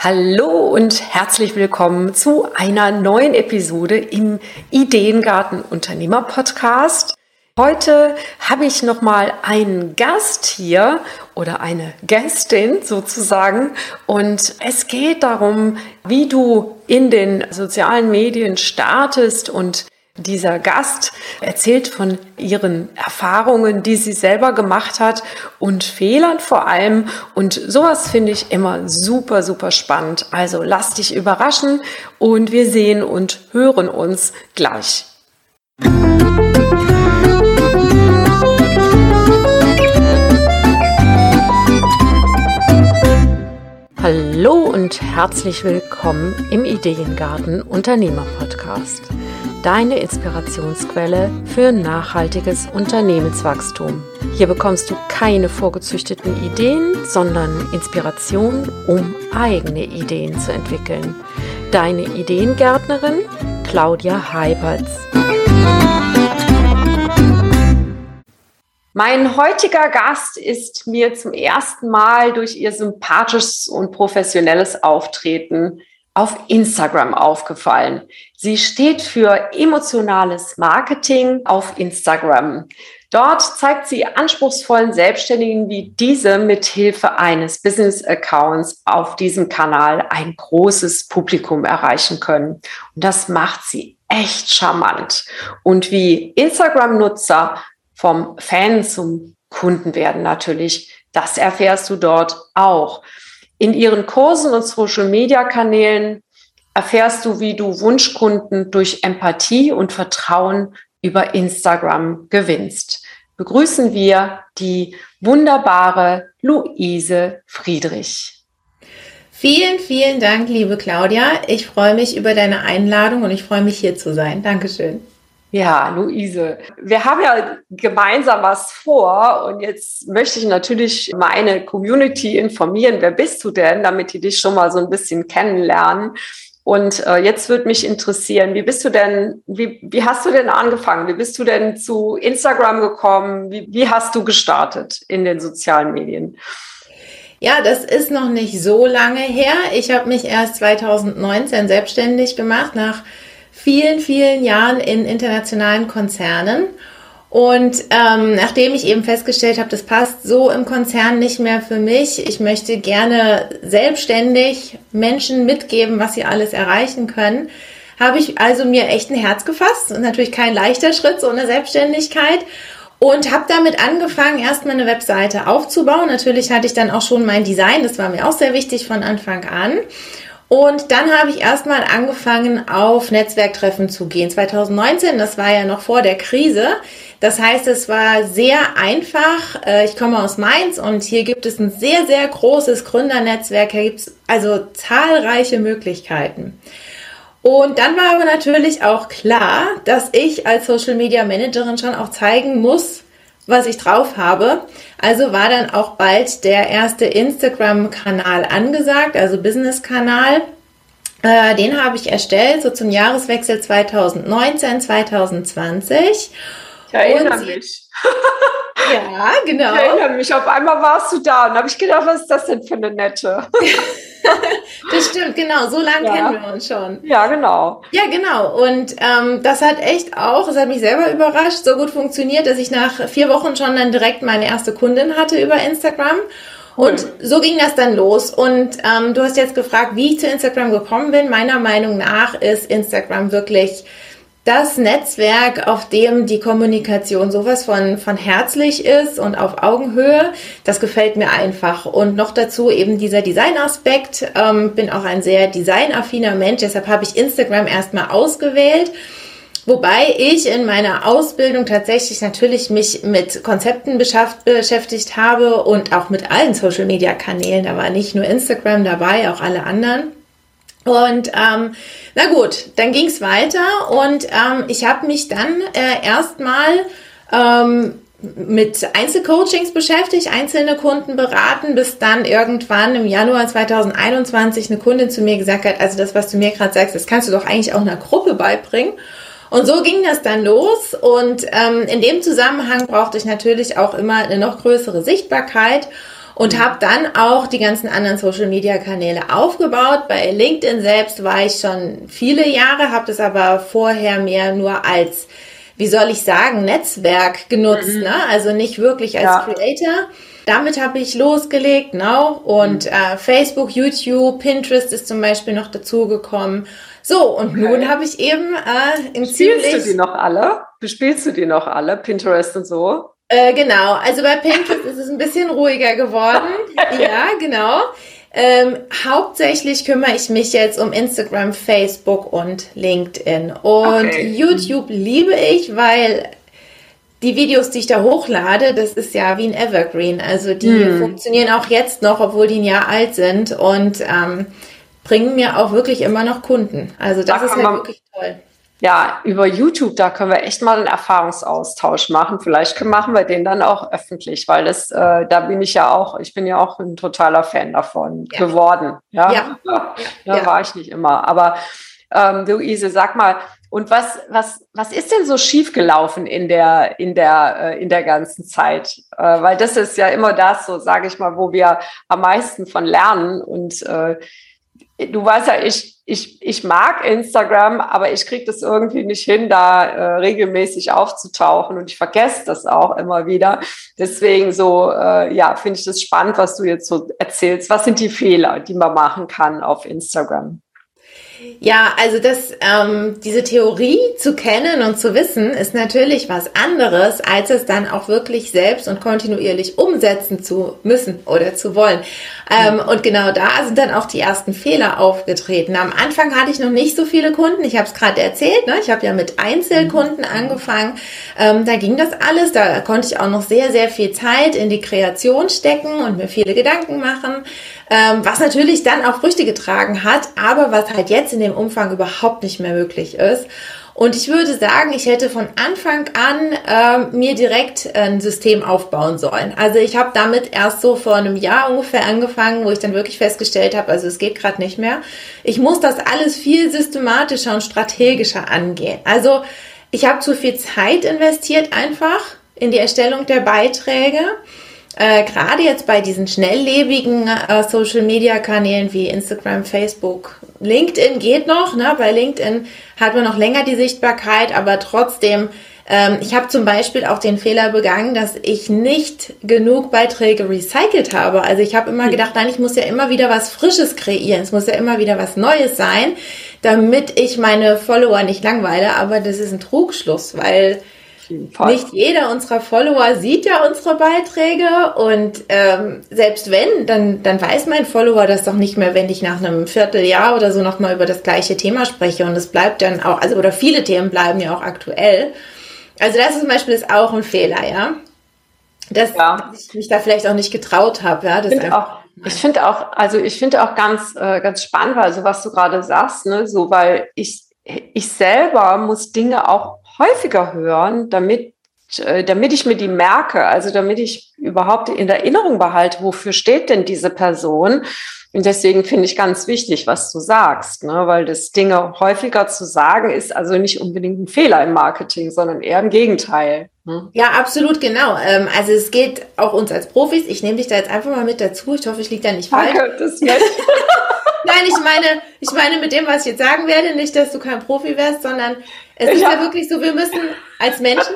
Hallo und herzlich willkommen zu einer neuen Episode im Ideengarten Unternehmer Podcast. Heute habe ich noch mal einen Gast hier oder eine Gästin sozusagen und es geht darum, wie du in den sozialen Medien startest und dieser Gast erzählt von ihren Erfahrungen, die sie selber gemacht hat und Fehlern vor allem. Und sowas finde ich immer super, super spannend. Also lass dich überraschen und wir sehen und hören uns gleich. Hallo und herzlich willkommen im Ideengarten Unternehmer Podcast deine Inspirationsquelle für nachhaltiges Unternehmenswachstum. Hier bekommst du keine vorgezüchteten Ideen, sondern Inspiration, um eigene Ideen zu entwickeln. Deine Ideengärtnerin Claudia Heiberts. Mein heutiger Gast ist mir zum ersten Mal durch ihr sympathisches und professionelles Auftreten auf Instagram aufgefallen. Sie steht für emotionales Marketing auf Instagram. Dort zeigt sie anspruchsvollen Selbstständigen wie diese mit Hilfe eines Business Accounts auf diesem Kanal ein großes Publikum erreichen können. Und das macht sie echt charmant. Und wie Instagram-Nutzer vom Fan zum Kunden werden natürlich, das erfährst du dort auch. In ihren Kursen und Social-Media-Kanälen erfährst du, wie du Wunschkunden durch Empathie und Vertrauen über Instagram gewinnst. Begrüßen wir die wunderbare Luise Friedrich. Vielen, vielen Dank, liebe Claudia. Ich freue mich über deine Einladung und ich freue mich hier zu sein. Dankeschön. Ja, Luise, wir haben ja gemeinsam was vor und jetzt möchte ich natürlich meine Community informieren. Wer bist du denn, damit die dich schon mal so ein bisschen kennenlernen? Und äh, jetzt würde mich interessieren, wie bist du denn, wie, wie hast du denn angefangen? Wie bist du denn zu Instagram gekommen? Wie, wie hast du gestartet in den sozialen Medien? Ja, das ist noch nicht so lange her. Ich habe mich erst 2019 selbstständig gemacht nach vielen, vielen Jahren in internationalen Konzernen. Und ähm, nachdem ich eben festgestellt habe, das passt so im Konzern nicht mehr für mich, ich möchte gerne selbstständig Menschen mitgeben, was sie alles erreichen können, habe ich also mir echt ein Herz gefasst und natürlich kein leichter Schritt, so eine Selbstständigkeit. Und habe damit angefangen, erstmal eine Webseite aufzubauen. Natürlich hatte ich dann auch schon mein Design, das war mir auch sehr wichtig von Anfang an. Und dann habe ich erstmal angefangen, auf Netzwerktreffen zu gehen. 2019, das war ja noch vor der Krise. Das heißt, es war sehr einfach. Äh, ich komme aus Mainz und hier gibt es ein sehr, sehr großes Gründernetzwerk. Hier gibt es also zahlreiche Möglichkeiten. Und dann war aber natürlich auch klar, dass ich als Social Media Managerin schon auch zeigen muss, was ich drauf habe. Also war dann auch bald der erste Instagram-Kanal angesagt, also Business-Kanal. Äh, den habe ich erstellt, so zum Jahreswechsel 2019, 2020. Ich erinnere mich. ja, genau. Ich erinnere mich. Auf einmal warst du da und habe ich gedacht, was ist das denn für eine nette? das stimmt, genau. So lange ja. kennen wir uns schon. Ja, genau. Ja, genau. Und ähm, das hat echt auch, das hat mich selber überrascht, so gut funktioniert, dass ich nach vier Wochen schon dann direkt meine erste Kundin hatte über Instagram. Und so ging das dann los. Und ähm, du hast jetzt gefragt, wie ich zu Instagram gekommen bin. Meiner Meinung nach ist Instagram wirklich das Netzwerk, auf dem die Kommunikation sowas von, von herzlich ist und auf Augenhöhe, das gefällt mir einfach. Und noch dazu eben dieser Designaspekt. Ähm, bin auch ein sehr designaffiner Mensch, deshalb habe ich Instagram erstmal ausgewählt. Wobei ich in meiner Ausbildung tatsächlich natürlich mich mit Konzepten beschäftigt habe und auch mit allen Social-Media-Kanälen. Da war nicht nur Instagram dabei, auch alle anderen. Und ähm, na gut, dann ging es weiter und ähm, ich habe mich dann äh, erstmal ähm, mit Einzelcoachings beschäftigt, einzelne Kunden beraten, bis dann irgendwann im Januar 2021 eine Kundin zu mir gesagt hat, also das, was du mir gerade sagst, das kannst du doch eigentlich auch einer Gruppe beibringen. Und so ging das dann los. Und ähm, in dem Zusammenhang brauchte ich natürlich auch immer eine noch größere Sichtbarkeit. Und habe dann auch die ganzen anderen Social-Media-Kanäle aufgebaut. Bei LinkedIn selbst war ich schon viele Jahre, habe das aber vorher mehr nur als, wie soll ich sagen, Netzwerk genutzt, mhm. ne? also nicht wirklich als ja. Creator. Damit habe ich losgelegt, genau. Und mhm. äh, Facebook, YouTube, Pinterest ist zum Beispiel noch dazugekommen. So, und okay. nun habe ich eben äh, im Spielst du die noch alle? Bespielst du die noch alle, Pinterest und so? Äh, genau, also bei Pinterest ist es ein bisschen ruhiger geworden. ja, genau. Ähm, hauptsächlich kümmere ich mich jetzt um Instagram, Facebook und LinkedIn. Und okay. YouTube liebe ich, weil die Videos, die ich da hochlade, das ist ja wie ein Evergreen. Also die hm. funktionieren auch jetzt noch, obwohl die ein Jahr alt sind und ähm, bringen mir auch wirklich immer noch Kunden. Also das da ist halt wirklich toll ja, über YouTube, da können wir echt mal einen Erfahrungsaustausch machen. Vielleicht machen wir den dann auch öffentlich, weil das, äh, da bin ich ja auch, ich bin ja auch ein totaler Fan davon ja. geworden. Ja, ja. ja. ja. war ich nicht immer. Aber ähm, Luise, sag mal, und was, was, was ist denn so schiefgelaufen in der, in der, äh, in der ganzen Zeit? Äh, weil das ist ja immer das, so sage ich mal, wo wir am meisten von lernen. Und äh, du weißt ja, ich, ich, ich mag Instagram, aber ich kriege das irgendwie nicht hin, da äh, regelmäßig aufzutauchen und ich vergesse das auch immer wieder. Deswegen so, äh, ja, finde ich das spannend, was du jetzt so erzählst. Was sind die Fehler, die man machen kann auf Instagram? Ja, also das, ähm, diese Theorie zu kennen und zu wissen, ist natürlich was anderes, als es dann auch wirklich selbst und kontinuierlich umsetzen zu müssen oder zu wollen. Ähm, und genau da sind dann auch die ersten Fehler aufgetreten. Am Anfang hatte ich noch nicht so viele Kunden. Ich habe es gerade erzählt. Ne? Ich habe ja mit Einzelkunden mhm. angefangen. Ähm, da ging das alles. Da konnte ich auch noch sehr, sehr viel Zeit in die Kreation stecken und mir viele Gedanken machen ähm, was natürlich dann auch Früchte getragen hat, aber was halt jetzt in dem Umfang überhaupt nicht mehr möglich ist. Und ich würde sagen, ich hätte von Anfang an äh, mir direkt ein System aufbauen sollen. Also ich habe damit erst so vor einem Jahr ungefähr angefangen, wo ich dann wirklich festgestellt habe, also es geht gerade nicht mehr. Ich muss das alles viel systematischer und strategischer angehen. Also ich habe zu viel Zeit investiert einfach in die Erstellung der Beiträge äh, gerade jetzt bei diesen schnelllebigen äh, Social-Media-Kanälen wie Instagram, Facebook, LinkedIn geht noch. Ne? Bei LinkedIn hat man noch länger die Sichtbarkeit, aber trotzdem, ähm, ich habe zum Beispiel auch den Fehler begangen, dass ich nicht genug Beiträge recycelt habe. Also ich habe immer hm. gedacht, nein, ich muss ja immer wieder was Frisches kreieren. Es muss ja immer wieder was Neues sein, damit ich meine Follower nicht langweile. Aber das ist ein Trugschluss, weil nicht jeder unserer Follower sieht ja unsere Beiträge und ähm, selbst wenn, dann, dann weiß mein Follower das doch nicht mehr, wenn ich nach einem Vierteljahr oder so nochmal über das gleiche Thema spreche und es bleibt dann auch, also oder viele Themen bleiben ja auch aktuell. Also das ist zum Beispiel ist auch ein Fehler, ja. Dass, ja. dass ich mich da vielleicht auch nicht getraut habe, ja. Das find auch, ich finde auch, also ich finde auch ganz, äh, ganz spannend, also was du gerade sagst, ne, so, weil ich, ich selber muss Dinge auch häufiger hören, damit, äh, damit ich mir die merke, also damit ich überhaupt in Erinnerung behalte, wofür steht denn diese Person. Und deswegen finde ich ganz wichtig, was du sagst, ne? weil das Dinge häufiger zu sagen ist also nicht unbedingt ein Fehler im Marketing, sondern eher im Gegenteil. Ne? Ja, absolut, genau. Ähm, also es geht auch uns als Profis. Ich nehme dich da jetzt einfach mal mit dazu. Ich hoffe, ich liege da nicht falsch. Danke, das. Nein, ich meine, ich meine mit dem, was ich jetzt sagen werde, nicht, dass du kein Profi wärst, sondern es ist ja wirklich so, wir müssen als Menschen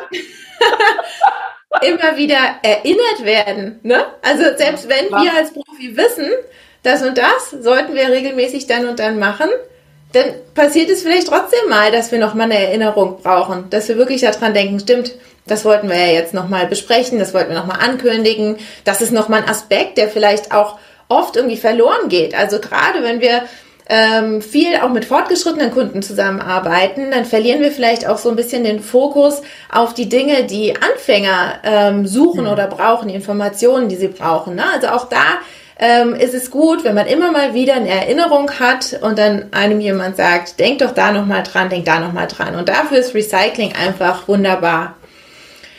immer wieder erinnert werden. Ne? Also selbst wenn wir als Profi wissen, das und das sollten wir regelmäßig dann und dann machen, dann passiert es vielleicht trotzdem mal, dass wir nochmal eine Erinnerung brauchen, dass wir wirklich daran denken, stimmt, das wollten wir ja jetzt nochmal besprechen, das wollten wir nochmal ankündigen. Das ist nochmal ein Aspekt, der vielleicht auch oft irgendwie verloren geht. Also gerade wenn wir ähm, viel auch mit fortgeschrittenen Kunden zusammenarbeiten, dann verlieren wir vielleicht auch so ein bisschen den Fokus auf die Dinge, die Anfänger ähm, suchen mhm. oder brauchen, die Informationen, die sie brauchen. Ne? Also auch da ähm, ist es gut, wenn man immer mal wieder eine Erinnerung hat und dann einem jemand sagt, denk doch da nochmal dran, denk da nochmal dran. Und dafür ist Recycling einfach wunderbar.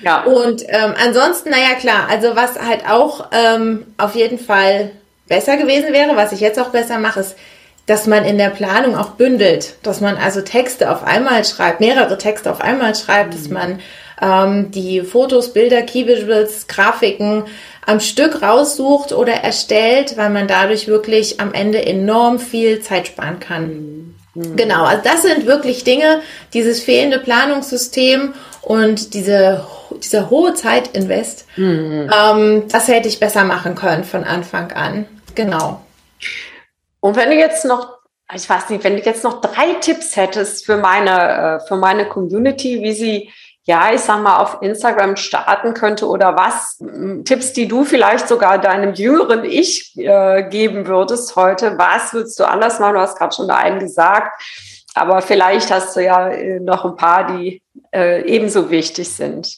Ja. Und ähm, ansonsten, naja klar, also was halt auch ähm, auf jeden Fall besser gewesen wäre, was ich jetzt auch besser mache, ist dass man in der Planung auch bündelt, dass man also Texte auf einmal schreibt, mehrere Texte auf einmal schreibt, mhm. dass man ähm, die Fotos, Bilder, Key Visuals, Grafiken am Stück raussucht oder erstellt, weil man dadurch wirklich am Ende enorm viel Zeit sparen kann. Mhm. Genau, also das sind wirklich Dinge, dieses fehlende Planungssystem und diese, dieser hohe Zeitinvest, mhm. ähm, das hätte ich besser machen können von Anfang an. Genau. Und wenn du jetzt noch, ich weiß nicht, wenn du jetzt noch drei Tipps hättest für meine, äh, für meine Community, wie sie ja, ich sag mal, auf Instagram starten könnte oder was Tipps, die du vielleicht sogar deinem jüngeren Ich äh, geben würdest heute, was würdest du anders machen? Du hast gerade schon einen gesagt, aber vielleicht hast du ja äh, noch ein paar, die ebenso wichtig sind.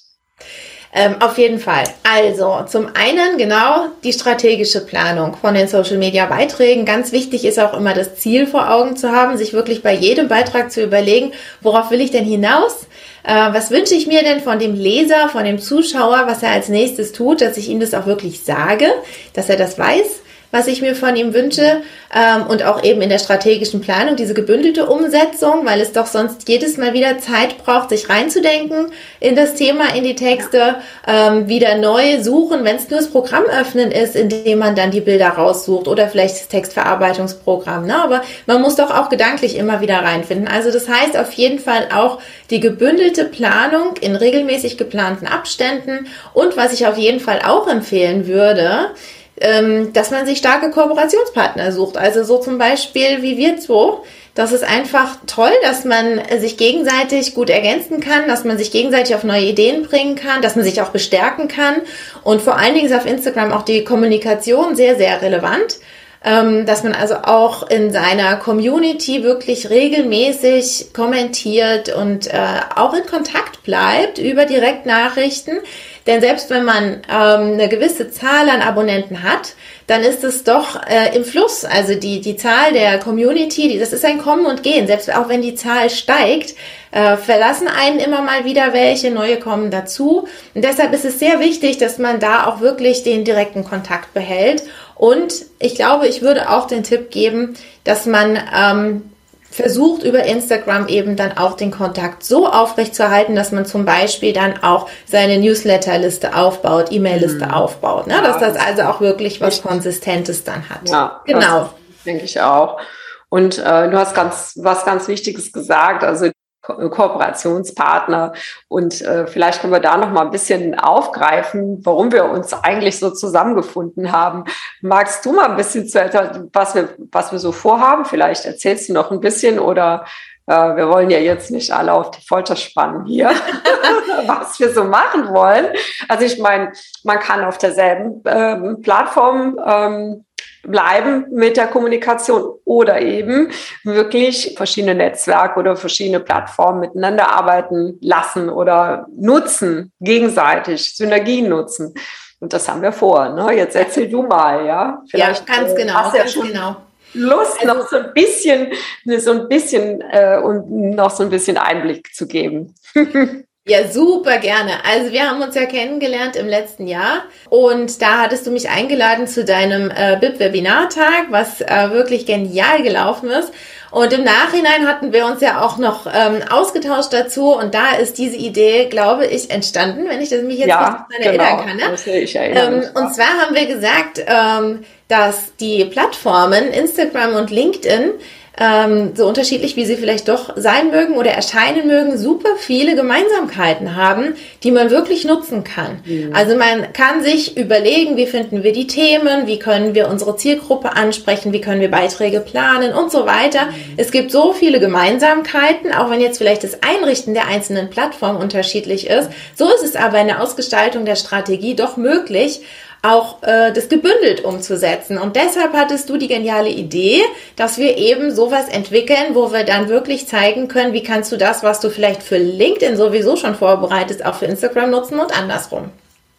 Ähm, auf jeden Fall. Also zum einen genau die strategische Planung von den Social-Media-Beiträgen. Ganz wichtig ist auch immer das Ziel vor Augen zu haben, sich wirklich bei jedem Beitrag zu überlegen, worauf will ich denn hinaus? Äh, was wünsche ich mir denn von dem Leser, von dem Zuschauer, was er als nächstes tut, dass ich ihm das auch wirklich sage, dass er das weiß was ich mir von ihm wünsche ähm, und auch eben in der strategischen Planung diese gebündelte Umsetzung, weil es doch sonst jedes Mal wieder Zeit braucht, sich reinzudenken in das Thema, in die Texte, ähm, wieder neu suchen, wenn es nur das Programm öffnen ist, indem man dann die Bilder raussucht oder vielleicht das Textverarbeitungsprogramm. Ne? Aber man muss doch auch gedanklich immer wieder reinfinden. Also das heißt auf jeden Fall auch die gebündelte Planung in regelmäßig geplanten Abständen und was ich auf jeden Fall auch empfehlen würde, dass man sich starke Kooperationspartner sucht. Also so zum Beispiel wie wir zwei. Das ist einfach toll, dass man sich gegenseitig gut ergänzen kann, dass man sich gegenseitig auf neue Ideen bringen kann, dass man sich auch bestärken kann. Und vor allen Dingen ist auf Instagram auch die Kommunikation sehr, sehr relevant ähm, dass man also auch in seiner Community wirklich regelmäßig kommentiert und äh, auch in Kontakt bleibt über Direktnachrichten. Denn selbst wenn man ähm, eine gewisse Zahl an Abonnenten hat, dann ist es doch äh, im Fluss. Also die, die Zahl der Community, die, das ist ein Kommen und Gehen. Selbst auch wenn die Zahl steigt, äh, verlassen einen immer mal wieder welche, neue kommen dazu. Und deshalb ist es sehr wichtig, dass man da auch wirklich den direkten Kontakt behält. Und ich glaube, ich würde auch den Tipp geben, dass man ähm, versucht über Instagram eben dann auch den Kontakt so aufrechtzuerhalten, dass man zum Beispiel dann auch seine Newsletterliste aufbaut, E-Mail-Liste mhm. aufbaut, ne? dass das also auch wirklich was Konsistentes dann hat. Ja, genau. Denke ich auch. Und äh, du hast ganz was ganz Wichtiges gesagt. Also Ko Kooperationspartner. Und äh, vielleicht können wir da noch mal ein bisschen aufgreifen, warum wir uns eigentlich so zusammengefunden haben. Magst du mal ein bisschen zu erzählen, was wir, was wir so vorhaben? Vielleicht erzählst du noch ein bisschen oder äh, wir wollen ja jetzt nicht alle auf die Folter spannen hier, was wir so machen wollen. Also ich meine, man kann auf derselben ähm, Plattform ähm, bleiben mit der Kommunikation oder eben wirklich verschiedene Netzwerke oder verschiedene Plattformen miteinander arbeiten lassen oder nutzen, gegenseitig Synergien nutzen. Und das haben wir vor. Ne? Jetzt erzähl du mal, ja? Vielleicht, ja, ganz äh, genau. Hast ganz genau. Lust, also, noch so ein bisschen, so ein bisschen äh, und noch so ein bisschen Einblick zu geben. Ja, super gerne. Also wir haben uns ja kennengelernt im letzten Jahr und da hattest du mich eingeladen zu deinem äh, BIP-Webinartag, was äh, wirklich genial gelaufen ist. Und im Nachhinein hatten wir uns ja auch noch ähm, ausgetauscht dazu und da ist diese Idee, glaube ich, entstanden, wenn ich das mich jetzt ja, nicht genau. erinnern kann. Ne? Das ich erinnern, ähm, und zwar haben wir gesagt, ähm, dass die Plattformen Instagram und LinkedIn ähm, so unterschiedlich wie sie vielleicht doch sein mögen oder erscheinen mögen, super viele Gemeinsamkeiten haben, die man wirklich nutzen kann. Mhm. Also man kann sich überlegen, wie finden wir die Themen, wie können wir unsere Zielgruppe ansprechen, wie können wir Beiträge planen und so weiter. Mhm. Es gibt so viele Gemeinsamkeiten, auch wenn jetzt vielleicht das Einrichten der einzelnen Plattformen unterschiedlich ist. So ist es aber in der Ausgestaltung der Strategie doch möglich, auch äh, das gebündelt umzusetzen. Und deshalb hattest du die geniale Idee, dass wir eben sowas entwickeln, wo wir dann wirklich zeigen können, wie kannst du das, was du vielleicht für LinkedIn sowieso schon vorbereitest, auch für Instagram nutzen und andersrum.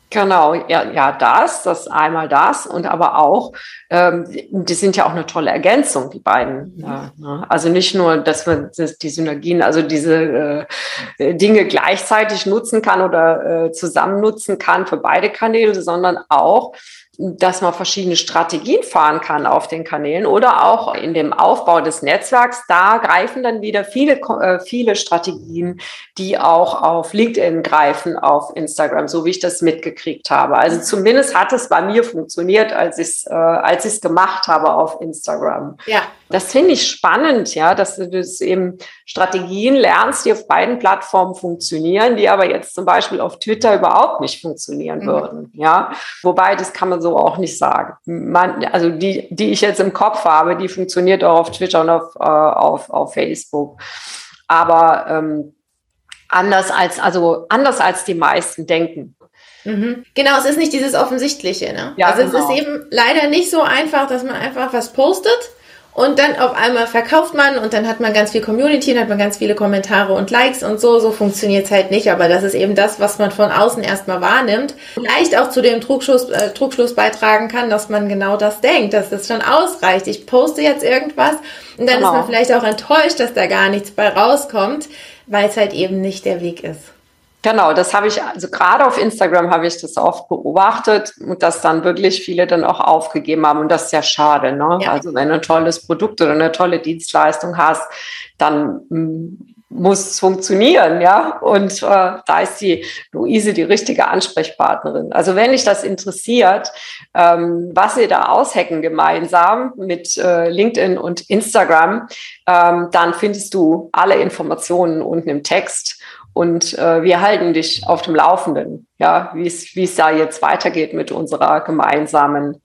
Genau, ja, ja, das, das einmal das und aber auch, ähm, die sind ja auch eine tolle Ergänzung, die beiden. Mhm. Ja, ne? Also nicht nur, dass man die Synergien, also diese äh, Dinge gleichzeitig nutzen kann oder äh, zusammen nutzen kann für beide Kanäle, sondern auch, dass man verschiedene Strategien fahren kann auf den Kanälen oder auch in dem Aufbau des Netzwerks. Da greifen dann wieder viele, äh, viele Strategien, die auch auf LinkedIn greifen, auf Instagram, so wie ich das mitgekriegt habe. Also zumindest hat es bei mir funktioniert, als ich es äh, als ich es gemacht habe auf Instagram. Ja. Das finde ich spannend, ja, dass du das eben Strategien lernst, die auf beiden Plattformen funktionieren, die aber jetzt zum Beispiel auf Twitter überhaupt nicht funktionieren mhm. würden, ja. Wobei, das kann man so auch nicht sagen. Man, also die, die ich jetzt im Kopf habe, die funktioniert auch auf Twitter und auf, äh, auf, auf Facebook. Aber ähm, anders als, also anders als die meisten denken. Mhm. Genau, es ist nicht dieses Offensichtliche. Ne? Ja, also genau. es ist eben leider nicht so einfach, dass man einfach was postet und dann auf einmal verkauft man und dann hat man ganz viel Community und hat man ganz viele Kommentare und Likes und so. So funktioniert es halt nicht. Aber das ist eben das, was man von außen erstmal wahrnimmt. Vielleicht auch zu dem Trugschluss, äh, Trugschluss beitragen kann, dass man genau das denkt, dass das schon ausreicht. Ich poste jetzt irgendwas und dann genau. ist man vielleicht auch enttäuscht, dass da gar nichts bei rauskommt, weil es halt eben nicht der Weg ist. Genau, das habe ich, also gerade auf Instagram habe ich das oft beobachtet und dass dann wirklich viele dann auch aufgegeben haben und das ist ja schade. Ne? Ja. Also wenn du ein tolles Produkt oder eine tolle Dienstleistung hast, dann mm, muss es funktionieren, ja. Und äh, da ist die Luise die richtige Ansprechpartnerin. Also wenn dich das interessiert, ähm, was wir da aushacken gemeinsam mit äh, LinkedIn und Instagram, ähm, dann findest du alle Informationen unten im Text. Und äh, wir halten dich auf dem Laufenden, ja, wie es wie es da jetzt weitergeht mit unserer gemeinsamen,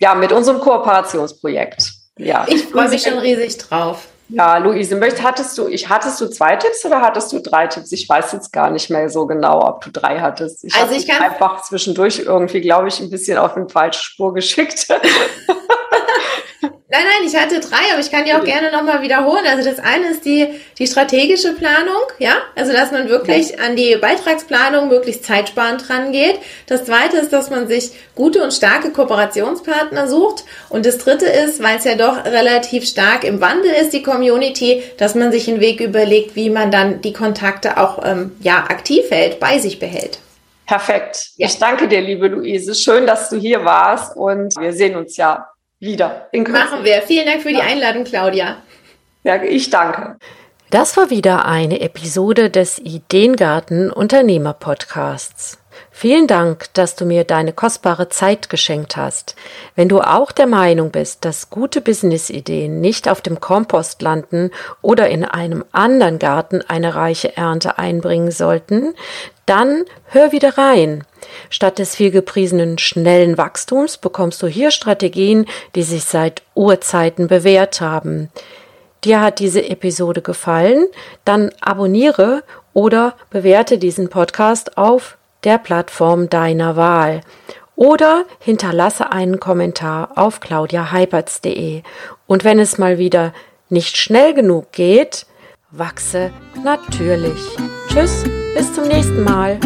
ja, mit unserem Kooperationsprojekt. Ja. Ich freue mich schon riesig drauf. Ja, Luise, möcht, hattest du, ich, hattest du zwei Tipps oder hattest du drei Tipps? Ich weiß jetzt gar nicht mehr so genau, ob du drei hattest. Ich also ich kann einfach zwischendurch irgendwie, glaube ich, ein bisschen auf den falschen Spur geschickt. Nein, ich hatte drei, aber ich kann die auch gerne nochmal wiederholen. Also das eine ist die, die strategische Planung, ja, also dass man wirklich an die Beitragsplanung möglichst zeitsparend rangeht. Das zweite ist, dass man sich gute und starke Kooperationspartner sucht. Und das dritte ist, weil es ja doch relativ stark im Wandel ist, die Community, dass man sich einen Weg überlegt, wie man dann die Kontakte auch ähm, ja, aktiv hält, bei sich behält. Perfekt. Ja. Ich danke dir, liebe Luise. Schön, dass du hier warst und wir sehen uns ja wieder. Machen wir. Vielen Dank für die Einladung, Claudia. Ja, ich danke. Das war wieder eine Episode des Ideengarten Unternehmer Podcasts. Vielen Dank, dass du mir deine kostbare Zeit geschenkt hast. Wenn du auch der Meinung bist, dass gute Businessideen nicht auf dem Kompost landen oder in einem anderen Garten eine reiche Ernte einbringen sollten, dann hör wieder rein. Statt des vielgepriesenen schnellen Wachstums bekommst du hier Strategien, die sich seit Urzeiten bewährt haben. Dir hat diese Episode gefallen? Dann abonniere oder bewerte diesen Podcast auf der Plattform deiner Wahl oder hinterlasse einen Kommentar auf claudiaheipertz.de. Und wenn es mal wieder nicht schnell genug geht, wachse natürlich. Tschüss, bis zum nächsten Mal.